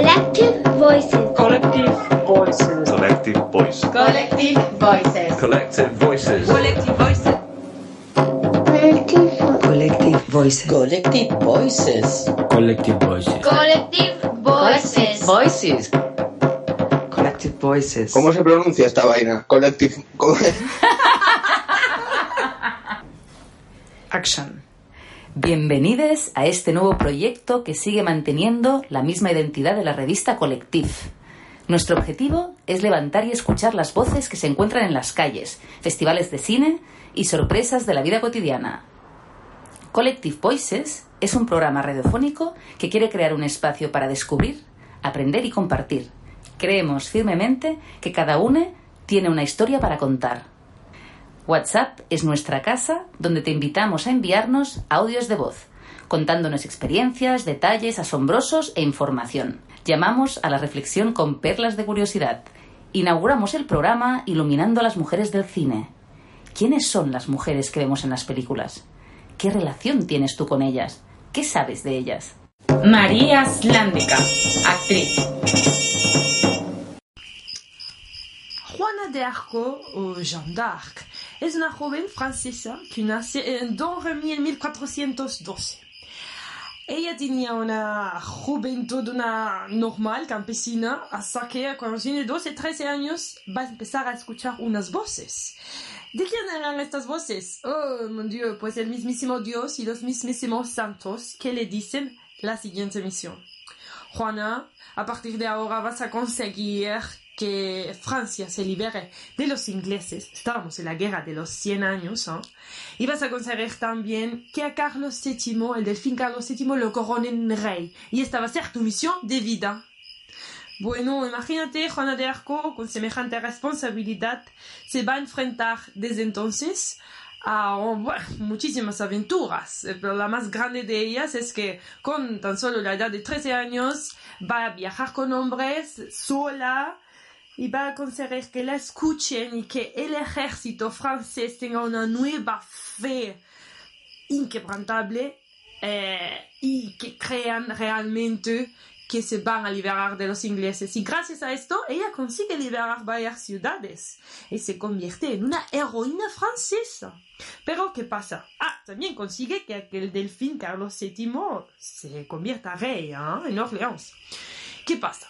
Collective Voices. Collective Voices. Collective Voice. Collective Voices. Collective Voices. Collective Voices. Collective Collective Voices. Collective Voices. Collective Voices. Collective Voices. Collective Voices. ¿Cómo se pronuncia esta vaina? Collective. co- Action. Bienvenidos a este nuevo proyecto que sigue manteniendo la misma identidad de la revista Collective. Nuestro objetivo es levantar y escuchar las voces que se encuentran en las calles, festivales de cine y sorpresas de la vida cotidiana. Collective Voices es un programa radiofónico que quiere crear un espacio para descubrir, aprender y compartir. Creemos firmemente que cada uno tiene una historia para contar. WhatsApp es nuestra casa donde te invitamos a enviarnos audios de voz, contándonos experiencias, detalles asombrosos e información. Llamamos a la reflexión con perlas de curiosidad. Inauguramos el programa iluminando a las mujeres del cine. ¿Quiénes son las mujeres que vemos en las películas? ¿Qué relación tienes tú con ellas? ¿Qué sabes de ellas? María Slándica, actriz. Juana de Arco, o Jeanne d'Arc, es una joven francesa que nace en Domremy en 1412. Ella tenía una juventud normal, campesina, hasta que cuando tiene 12, 13 años va a empezar a escuchar unas voces. ¿De quién eran estas voces? Oh, mon Dieu, pues el mismísimo Dios y los mismísimos santos que le dicen la siguiente misión. Juana, a partir de ahora vas a conseguir que Francia se libere de los ingleses. Estábamos en la guerra de los 100 años. ¿eh? Y vas a conseguir también que a Carlos VII, el delfín Carlos VII, lo coronen rey. Y esta va a ser tu misión de vida. Bueno, imagínate, Juana de Arco, con semejante responsabilidad, se va a enfrentar desde entonces a muchísimas aventuras, pero la más grande de ellas es que con tan solo la edad de 13 años va a viajar con hombres sola y va a conseguir que la escuchen y que el ejército francés tenga una nueva fe inquebrantable eh, y que crean realmente que se van a liberar de los ingleses. Y gracias a esto, ella consigue liberar varias ciudades y se convierte en una heroína francesa. Pero, ¿qué pasa? Ah, también consigue que aquel delfín Carlos VII se convierta rey ¿ah? en Orleans. ¿Qué pasa?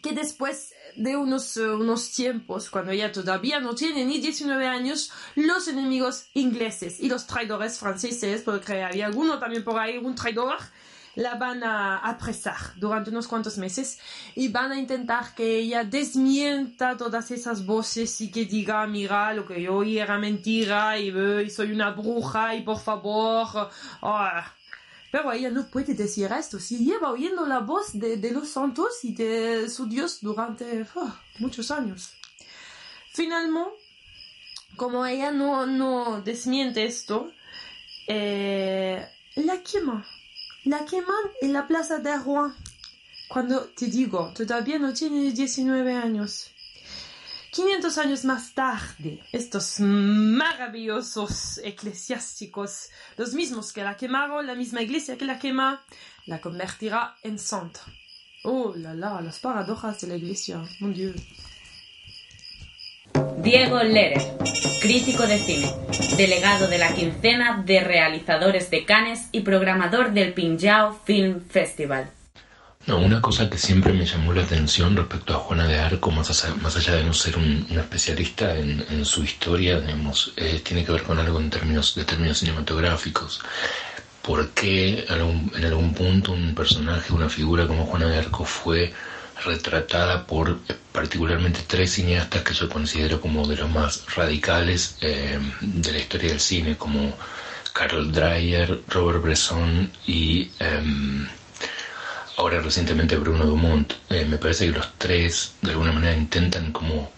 Que después de unos, eh, unos tiempos, cuando ella todavía no tiene ni 19 años, los enemigos ingleses y los traidores franceses, porque había alguno también por ahí, un traidor, la van a apresar durante unos cuantos meses y van a intentar que ella desmienta todas esas voces y que diga, mira, lo que yo oí era mentira y, y soy una bruja y por favor... ah". Pero ella no puede decir esto. Si lleva oyendo la voz de, de los santos y de su Dios durante oh, muchos años. Finalmente, como ella no, no desmiente esto, eh, la quema. La queman en la plaza de Rouen. Cuando te digo, todavía no tiene 19 años. 500 años más tarde, estos maravillosos eclesiásticos, los mismos que la quemaron, la misma iglesia que la quema, la convertirá en santa. Oh, la la, las paradojas de la iglesia, mon Dieu. Diego Lerer, crítico de cine, delegado de la quincena de realizadores de Cannes y programador del Pinjao Film Festival. No, una cosa que siempre me llamó la atención respecto a Juana de Arco, más allá, más allá de no ser un, especialista en, su historia, digamos, eh, tiene que ver con algo en términos de términos cinematográficos. ¿Por qué en algún punto un personaje, una figura como Juana de Arco fue retratada por particularmente tres cineastas que yo considero como de los más radicales eh, de la historia del cine, como Carl Dreyer, Robert Bresson y... Eh, ahora recientemente Bruno Dumont, eh, me parece que los tres de alguna manera intentan como...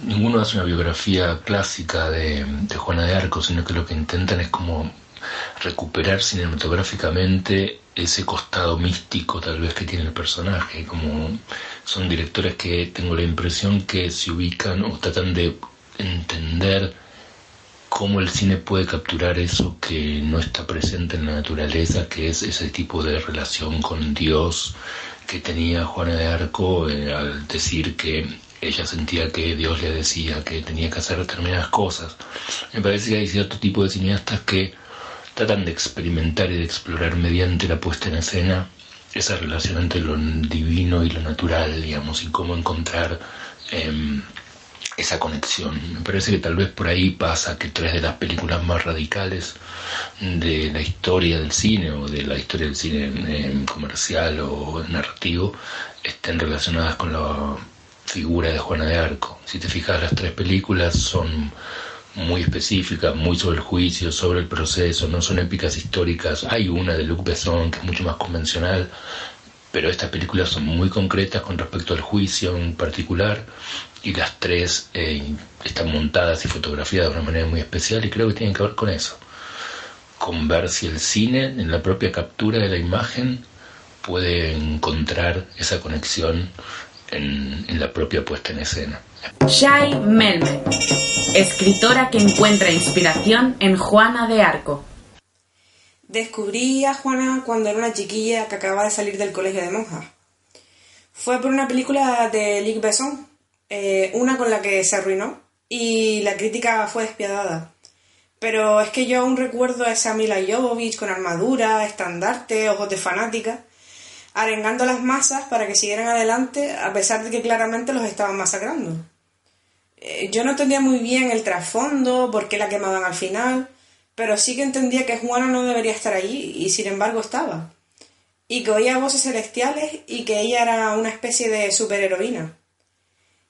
Ninguno hace una biografía clásica de, de, Juana de Arco, sino que lo que intentan es como recuperar cinematográficamente ese costado místico tal vez que tiene el personaje, como son directores que tengo la impresión que se ubican o tratan de entender cómo el cine puede capturar eso que no está presente en la naturaleza, que es ese tipo de relación con Dios que tenía Juana de Arco eh, al decir que ella sentía que Dios le decía que tenía que hacer determinadas cosas. Me parece que hay cierto tipo de cineastas que tratan de experimentar y de explorar mediante la puesta en escena esa relación entre lo divino y lo natural, digamos, y cómo encontrar em, esa conexión. Me parece que tal vez por ahí pasa que tres de las películas más radicales de la historia del cine o de la historia del cine em, comercial o narrativo estén relacionadas con la figura de Juana de Arco. Si te fijas, las tres películas son muy específicas, muy sobre el juicio, sobre el proceso, no son épicas históricas. Hay una de Luc Besson que es mucho más convencional, pero estas películas son muy concretas con respecto al juicio en particular y las tres eh, están montadas y fotografiadas de una manera muy especial y creo que tienen que ver con eso, con ver si el cine en la propia captura de la imagen puede encontrar esa conexión en, la propia puesta en escena. Shai Melme, escritora que encuentra inspiración en Juana de Arco. Descubrí a Juana cuando era una chiquilla que acababa de salir del colegio de monjas. Fue por una película de Luc Besson, eh, una con la que se arruinó y la crítica fue despiadada. Pero es que yo aún recuerdo a esa Mila Jovovich con armadura, estandarte, ojos de fanática, arengando a las masas para que siguieran adelante a pesar de que claramente los estaban masacrando. Eh, yo no entendía muy bien el trasfondo, por qué la quemaban al final, pero sí que entendía que Juana no debería estar allí y sin embargo estaba. Y que oía voces celestiales y que ella era una especie de superheroína.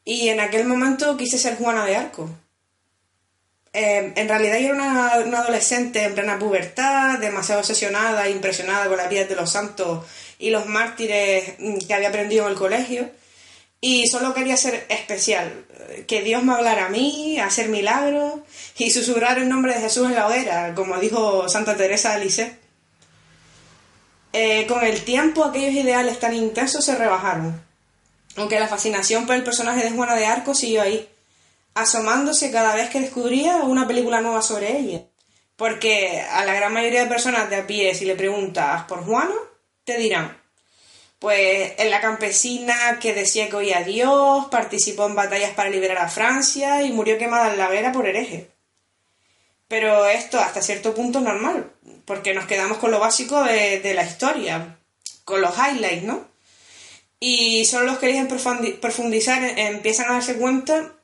Y en aquel momento quise ser Juana de Arco. Eh, en realidad yo era una, una, adolescente en plena pubertad, demasiado obsesionada e impresionada con la vida de los santos y los mártires mm, que había aprendido en el colegio. Y solo quería ser especial, que Dios me hablara a mí, hacer milagros y susurrar el nombre de Jesús en la hoguera, como dijo Santa Teresa de Lisieux. Eh, con el tiempo aquellos ideales tan intensos se rebajaron, aunque la fascinación por el personaje de Juana de Arco siguió ahí, asomándose cada vez que descubría una película nueva sobre ella. Porque a la gran mayoría de personas de a pie, si le preguntas por Juana, te dirán, pues en la campesina que decía que oía a Dios, participó en batallas para liberar a Francia y murió quemada en la hoguera por hereje. Pero esto hasta cierto punto es normal, porque nos quedamos con lo básico de, la historia, con los highlights, ¿no? Y solo los que eligen profundizar empiezan a darse cuenta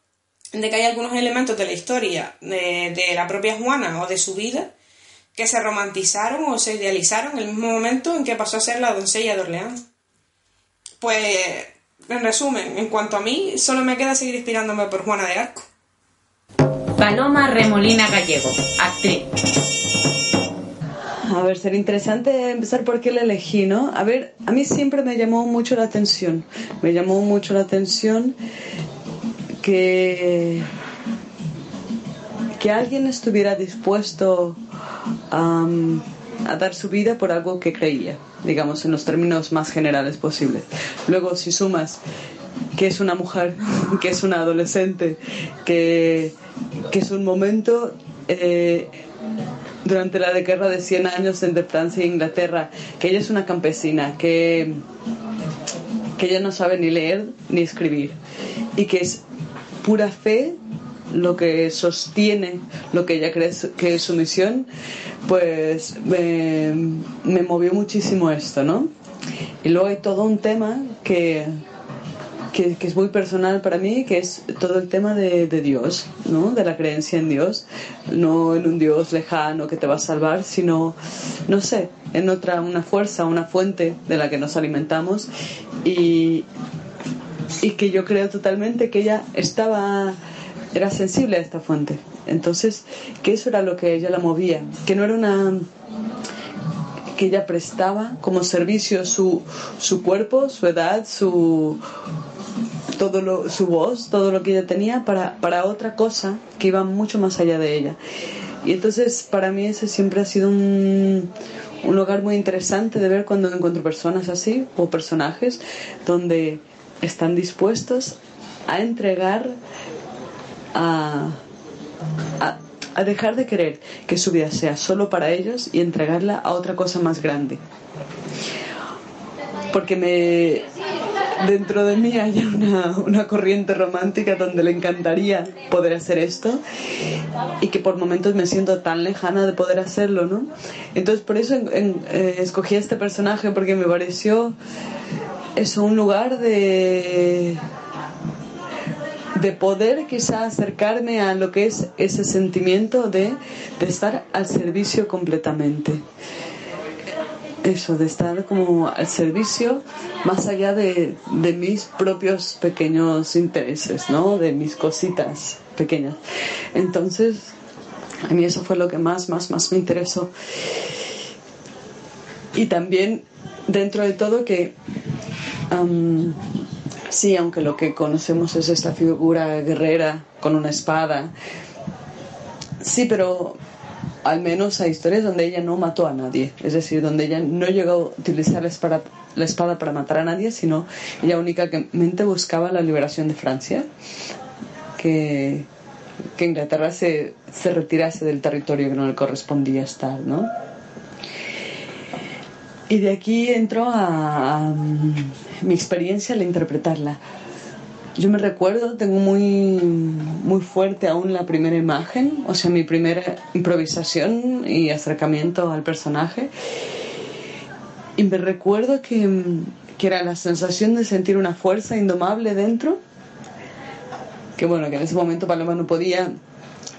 de que hay algunos elementos de la historia de, de la propia Juana o de su vida que se romantizaron o se idealizaron en el mismo momento en que pasó a ser la doncella de Orleans. Pues, en resumen, en cuanto a mí, solo me queda seguir inspirándome por Juana de Arco. Paloma Remolina Gallego, actriz. A ver, sería interesante empezar por qué la elegí, ¿no? A ver, a mí siempre me llamó mucho la atención. Me llamó mucho la atención que, que alguien estuviera dispuesto a, a dar su vida por algo que creía, digamos, en los términos más generales posibles. Luego, si sumas que es una mujer, que es una adolescente, que, que es un momento eh, durante la guerra de 100 años entre Francia e Inglaterra, que ella es una campesina, que, que ella no sabe ni leer ni escribir, y que es pura fe lo que sostiene lo que ella cree que es su misión, pues me, me movió muchísimo esto, ¿no? Y luego hay todo un tema que, que, es muy personal para mí, que es todo el tema de, de, Dios, ¿no? De la creencia en Dios, no en un Dios lejano que te va a salvar, sino, no sé, en otra, una fuerza, una fuente de la que nos alimentamos y, y que yo creo totalmente que ella estaba era sensible a esta fuente. Entonces, que eso era lo que ella la movía, que no era una que ella prestaba como servicio su, su cuerpo, su edad, su todo lo, su voz, todo lo que ella tenía para, para otra cosa que iba mucho más allá de ella. Y entonces para mí ese siempre ha sido un, un lugar muy interesante de ver cuando encuentro personas así o personajes donde están dispuestos a entregar a, a, dejar de querer que su vida sea solo para ellos y entregarla a otra cosa más grande. porque me dentro de mí hay una, una, corriente romántica donde le encantaría poder hacer esto y que por momentos me siento tan lejana de poder hacerlo, ¿no? Entonces por eso eh, escogí este personaje porque me pareció eso un lugar de de poder quizá acercarme a lo que es ese sentimiento de, de estar al servicio completamente eso, de estar como al servicio más allá de, de, mis propios pequeños intereses, ¿no? De mis cositas pequeñas. Entonces, a mí eso fue lo que más, más, más me interesó. Y también, dentro de todo, que sí, aunque lo que conocemos es esta figura guerrera con una espada, sí, pero al menos hay historias donde ella no mató a nadie, es decir, donde ella no llegó a utilizar la espada, la espada para matar a nadie, sino ella únicamente buscaba la liberación de Francia, que, que Inglaterra se, se retirase del territorio que no le correspondía estar, ¿no? Y de aquí entró a, a mi experiencia al interpretarla. Yo me recuerdo, tengo muy, muy fuerte aún la primera imagen, o sea, mi primera improvisación y acercamiento al personaje. Y me recuerdo que, que era la sensación de sentir una fuerza indomable dentro, que bueno, que en ese momento Paloma no podía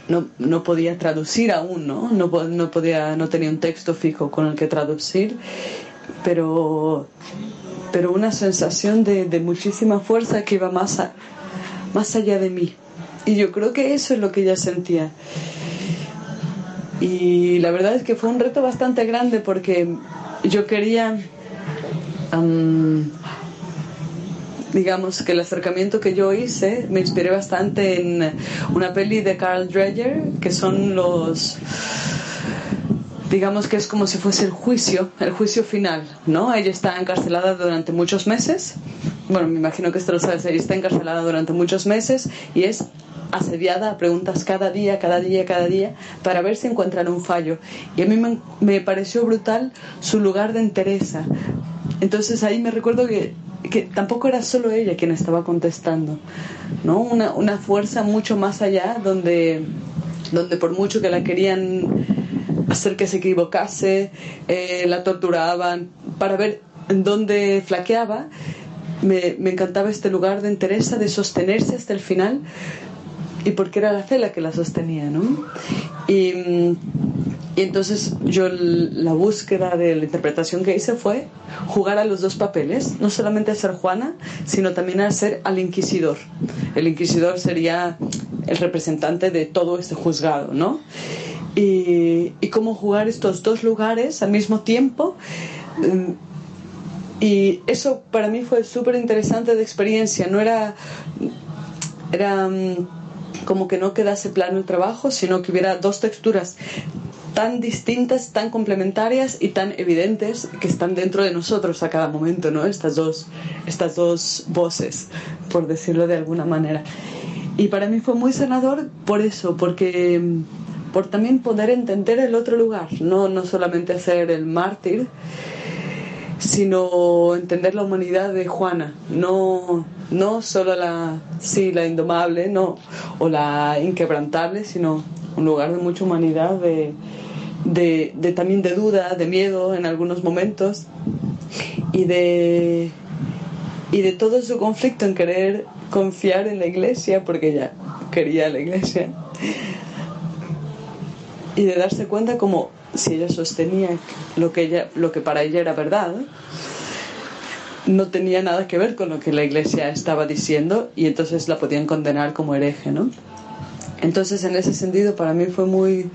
no, no, podía traducir aún, ¿no? No, no, podía, no tenía un texto fijo con el que traducir, pero pero una sensación de, de muchísima fuerza que iba más, a, más allá de mí. Y yo creo que eso es lo que ella sentía. Y la verdad es que fue un reto bastante grande porque yo quería, digamos, que el acercamiento que yo hice me inspiré bastante en una peli de Carl Dreyer, que son los digamos que es como si fuese el juicio, el juicio final, ¿no? Ella está encarcelada durante muchos meses. Bueno, me imagino que esto lo sabes, ella está encarcelada durante muchos meses y es asediada a preguntas cada día, cada día, cada día, para ver si encuentran un fallo. Y a mí me, me pareció brutal su lugar de entereza. Entonces ahí me recuerdo que, que, tampoco era solo ella quien estaba contestando, ¿no? Una, una fuerza mucho más allá donde, donde por mucho que la querían hacer que se equivocase, eh, la torturaban para ver en dónde flaqueaba. Me, me, encantaba este lugar de entereza, de sostenerse hasta el final, y porque era la cela que la sostenía, ¿no? Y entonces yo la búsqueda de la interpretación que hice fue jugar a los dos papeles, no solamente a ser Juana, sino también a ser al inquisidor. El inquisidor sería el representante de todo este juzgado, ¿no? y, y cómo jugar estos dos lugares al mismo tiempo. Mm, y eso para mí fue súper interesante de experiencia. No era, era mm, como que no quedase plano el trabajo, sino que hubiera dos texturas tan distintas, tan complementarias y tan evidentes que están dentro de nosotros a cada momento, ¿no? Estas dos, estas dos voces, por decirlo de alguna manera. Y para mí fue muy sanador por eso, porque mm, por también poder entender el otro lugar, no, no solamente ser el mártir, sino entender la humanidad de Juana, no, no solo la, sí, la indomable, no, o la inquebrantable, sino un lugar de mucha humanidad, de, también de duda, de miedo en algunos momentos, y de, y de todo su conflicto en querer confiar en la iglesia, porque ella quería la iglesia, y de darse cuenta como si ella sostenía lo que ella lo que para ella era verdad no tenía nada que ver con lo que la iglesia estaba diciendo y entonces la podían condenar como hereje no entonces en ese sentido para mí fue muy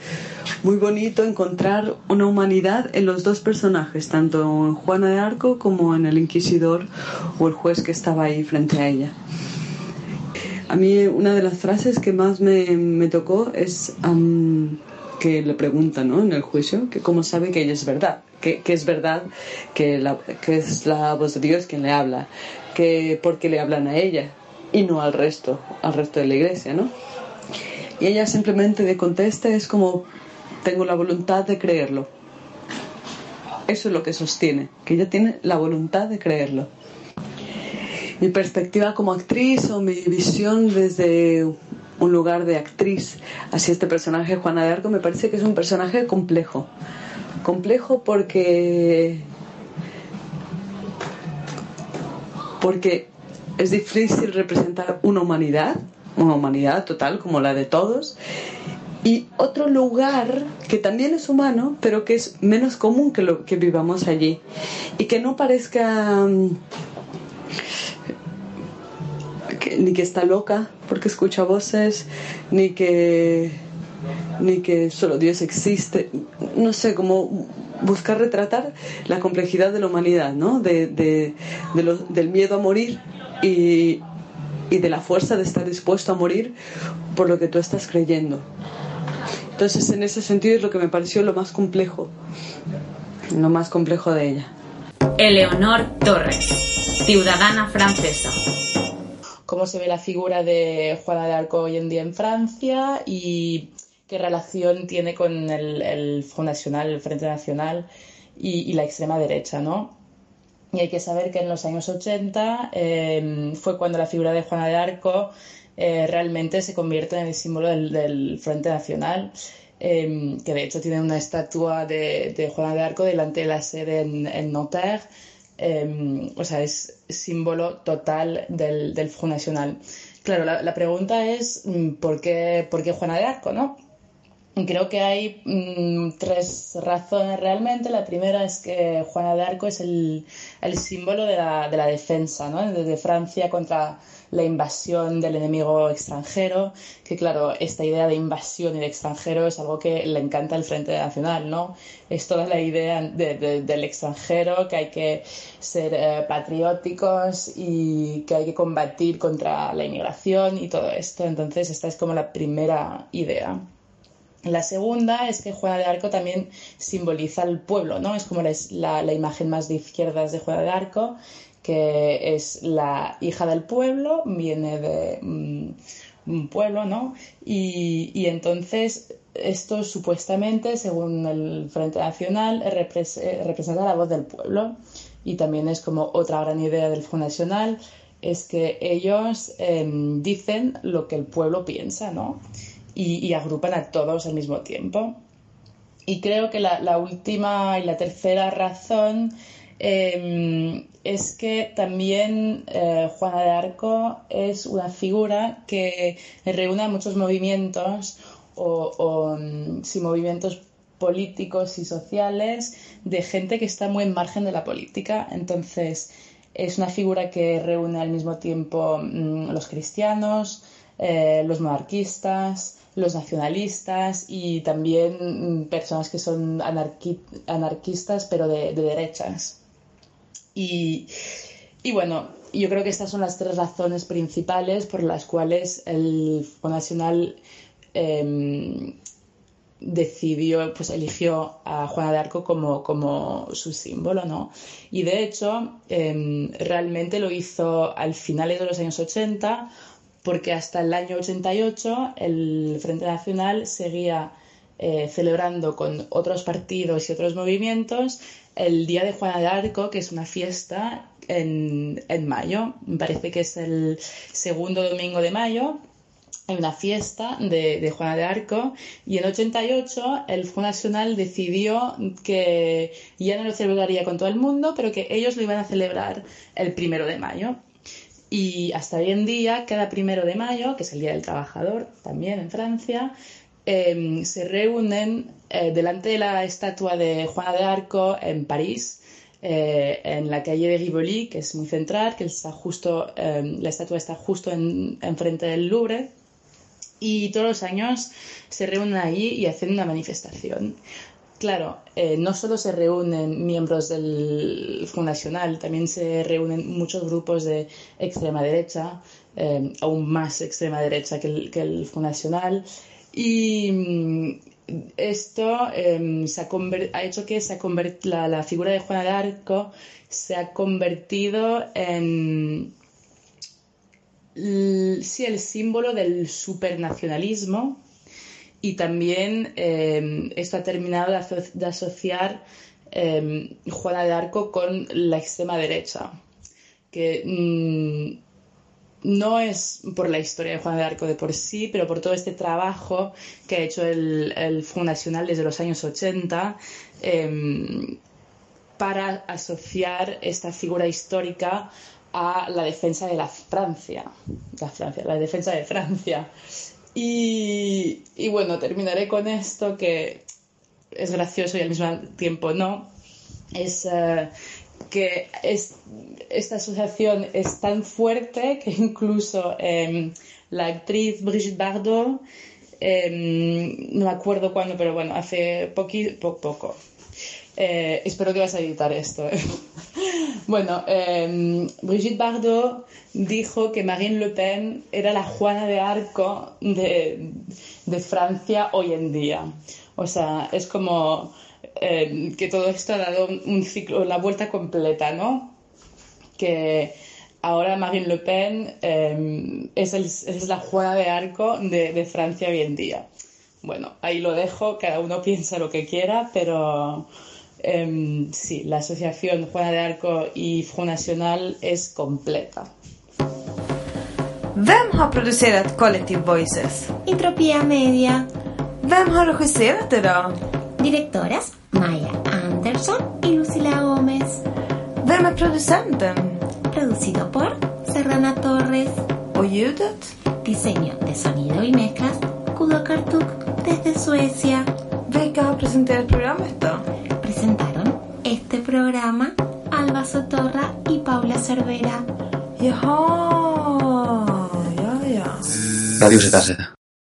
muy bonito encontrar una humanidad en los dos personajes tanto en Juana de Arco como en el inquisidor o el juez que estaba ahí frente a ella a mí una de las frases que más me, me tocó es um, que le pregunta ¿no? en el juicio que cómo sabe que ella es verdad, que, que es verdad que, la, que es la voz de Dios quien le habla, que porque le hablan a ella y no al resto, al resto de la iglesia, ¿no? Y ella simplemente le contesta, es como, tengo la voluntad de creerlo. eso es lo que sostiene, que ella tiene la voluntad de creerlo. Mi perspectiva como actriz o mi visión desde un lugar de actriz hacia este personaje, Juana de Arco, me parece que es un personaje complejo. Complejo porque. porque es difícil representar una humanidad, una humanidad total como la de todos, y otro lugar que también es humano, pero que es menos común que lo que vivamos allí. Y que no parezca mm, ni que está loca porque escucha voces, ni que ni que solo Dios existe. No sé, como buscar retratar la complejidad de la humanidad, ¿no? De, de- del miedo a morir y, y de la fuerza de estar dispuesto a morir por lo que tú estás creyendo. Entonces, en ese sentido es lo que me pareció lo más complejo, lo más complejo de ella. Eleonor Torres, ciudadana francesa. cómo se ve la figura de Juana de Arco hoy en día en Francia y qué relación tiene con el, el Front National, el Frente Nacional y, y la extrema derecha, ¿no? Y hay que saber que en los años 80 eh, fue cuando la figura de Juana de Arco eh, realmente se convierte en el símbolo del, Frente Nacional, eh, que de hecho tiene una estatua de, Juana de Arco delante de la sede en, en Nanterre. Eh, o sea, es símbolo total del, del Front Nacional. Claro, la, la pregunta es mm, ¿por qué, ¿por qué Juana de Arco, no? Creo que hay mm, tres razones realmente. La primera es que Juana de Arco es el, símbolo de la, de la defensa, ¿no? Desde Francia contra la invasión del enemigo extranjero, que claro, esta idea de invasión y de extranjero es algo que le encanta al Frente Nacional, ¿no? Es toda la idea de- de- del extranjero, que hay que ser eh, patrióticos y que hay que combatir contra la inmigración y todo esto. Entonces, esta es como la primera idea. La segunda es que Juana de Arco también simboliza al pueblo, ¿no? Es como la, imagen más de izquierdas de Juana de Arco, que es la hija del pueblo, viene de mm, un pueblo, ¿no? Y, entonces esto supuestamente, según el Frente Nacional, eh, representa la voz del pueblo. Y también es como otra gran idea del Front Nacional, es que ellos em, dicen lo que el pueblo piensa, ¿no? Y, agrupan a todos al mismo tiempo. Y creo que la, última y la tercera razón eh, es que también eh, Juana de Arco es una figura que reúne a muchos movimientos o, o mm, sí, movimientos políticos y sociales de gente que está muy en margen de la política. Entonces, es una figura que reúne al mismo tiempo mm, los cristianos, eh, los monarquistas, los nacionalistas y también mm, personas que son anarqui- anarquistas pero de, de derechas. Y, y bueno, yo creo que estas son las tres razones principales por las cuales el Front Nacional em, decidió, pues eligió a Juana de Arco como, como su símbolo, ¿no? Y de hecho, em, realmente lo hizo al finales de los años 80, porque hasta el año 88 el Frente Nacional seguía eh, celebrando con otros partidos y otros movimientos el Día de Juana de Arco, que es una fiesta en, en mayo, me parece que es el segundo domingo de mayo, hay una fiesta de, de Juana de Arco y en 88 el Front Nacional decidió que ya no lo celebraría con todo el mundo, pero que ellos lo iban a celebrar el primero de mayo. Y hasta hoy en día, cada primero de mayo, que es el Día del Trabajador, también en Francia, eh, se reúnen eh, delante de la estatua de Juana de Arco en París, eh, en la calle de Rivoli, que es muy central, que está justo, eh, la estatua está justo en, enfrente del Louvre. Y todos los años se reúnen allí y hacen una manifestación. Claro, eh, no solo se reúnen miembros del Front Nacional, también se reúnen muchos grupos de extrema derecha, eh, aún más extrema derecha que el, que el Front Nacional. Y mm, esto se ha, hecho que la, figura de Juana de Arco se ha convertido en sí, el símbolo del supernacionalismo y también eh, esto ha terminado de, aso- de asociar eh, Juana de Arco con la extrema derecha, que mm, no es por la historia de Juana de Arco de por sí, pero por todo este trabajo que ha hecho el, Nacional desde los años 80 eh, para asociar esta figura histórica a la defensa de la Francia, la, Francia, la defensa de Francia. Y, bueno, terminaré con esto que es gracioso y al mismo tiempo no. Es eh, que es, esta asociación es tan fuerte que incluso eh, la actriz Brigitte Bardot, eh, no me acuerdo cuándo, pero bueno, hace poqui, po- poco. Eh, espero que vas a editar esto. bueno, eh, Brigitte Bardot dijo que Marine Le Pen era la Juana de Arco de, de Francia hoy en día. O sea, es como eh, que todo esto ha dado un ciclo, la vuelta completa, ¿no? Que ahora Marine Le Pen eh, es, es la Juana de Arco de, de Francia hoy en día. Bueno, ahí lo dejo, cada uno piensa lo que quiera, pero em, sí, la asociación Juana de Arco y Front National es completa. Vem har producerat Collective Voices? Entropía Media. Vem har regisserat det då? Directoras Maya Anderson y Lucila Gómez. Vem är producenten? Producido por Serrana Torres. Och ljudet? Diseño de sonido y mezclas Kudo Kartuk desde Suecia. Vilka har presenterat programmet då? Presentaron este programa Alba Sotorra y Paula Cervera. Ja. Radio Z.